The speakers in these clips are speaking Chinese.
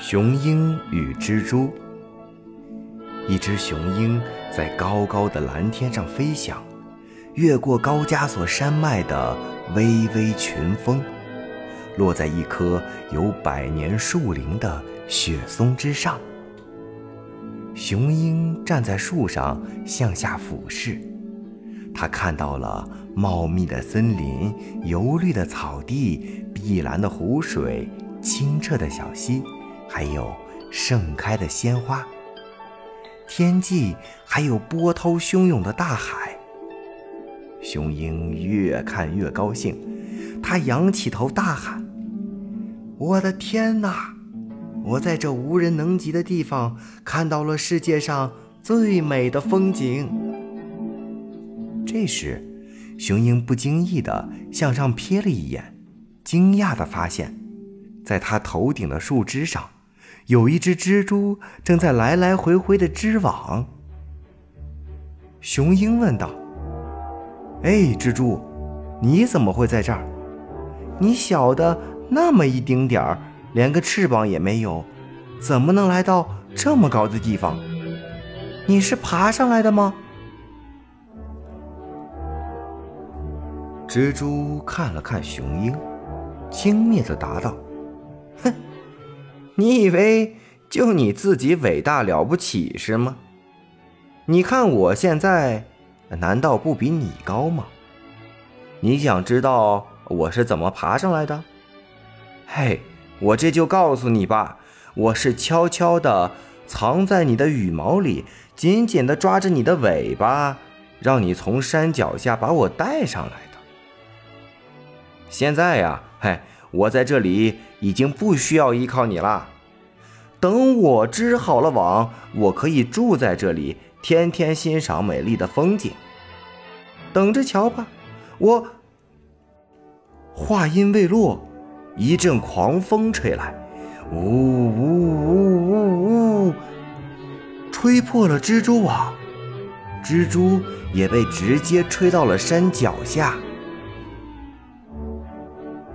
雄鹰与蜘蛛。一只雄鹰在高高的蓝天上飞翔，越过高加索山脉的微微群峰，落在一棵有百年树龄的雪松之上。雄鹰站在树上向下俯视，它看到了茂密的森林、油绿的草地、碧蓝的湖水、清澈的小溪，还有盛开的鲜花。天际还有波涛汹涌的大海。雄鹰越看越高兴，它仰起头大喊：“我的天哪！我在这无人能及的地方看到了世界上最美的风景。”这时，雄鹰不经意地向上瞥了一眼，惊讶地发现，在它头顶的树枝上。有一只蜘蛛正在来来回回的织网。雄鹰问道：“哎，蜘蛛，你怎么会在这儿？你小的那么一丁点儿，连个翅膀也没有，怎么能来到这么高的地方？你是爬上来的吗？”蜘蛛看了看雄鹰，轻蔑地答道：“哼。”你以为就你自己伟大了不起是吗？你看我现在，难道不比你高吗？你想知道我是怎么爬上来的？嘿，我这就告诉你吧，我是悄悄地藏在你的羽毛里，紧紧地抓着你的尾巴，让你从山脚下把我带上来的。现在呀，嘿。我在这里已经不需要依靠你了。等我织好了网，我可以住在这里，天天欣赏美丽的风景。等着瞧吧！我话音未落，一阵狂风吹来，呜呜呜呜呜，吹破了蜘蛛网，蜘蛛也被直接吹到了山脚下。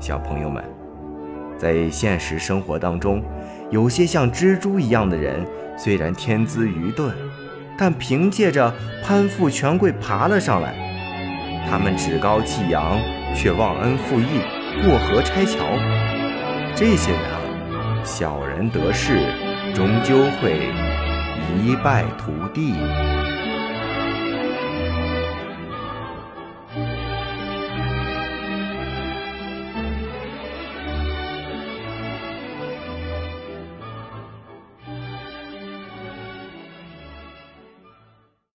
小朋友们，在现实生活当中，有些像蜘蛛一样的人，虽然天资愚钝，但凭借着攀附权贵爬了上来。他们趾高气扬，却忘恩负义，过河拆桥。这些人啊，小人得势，终究会一败涂地。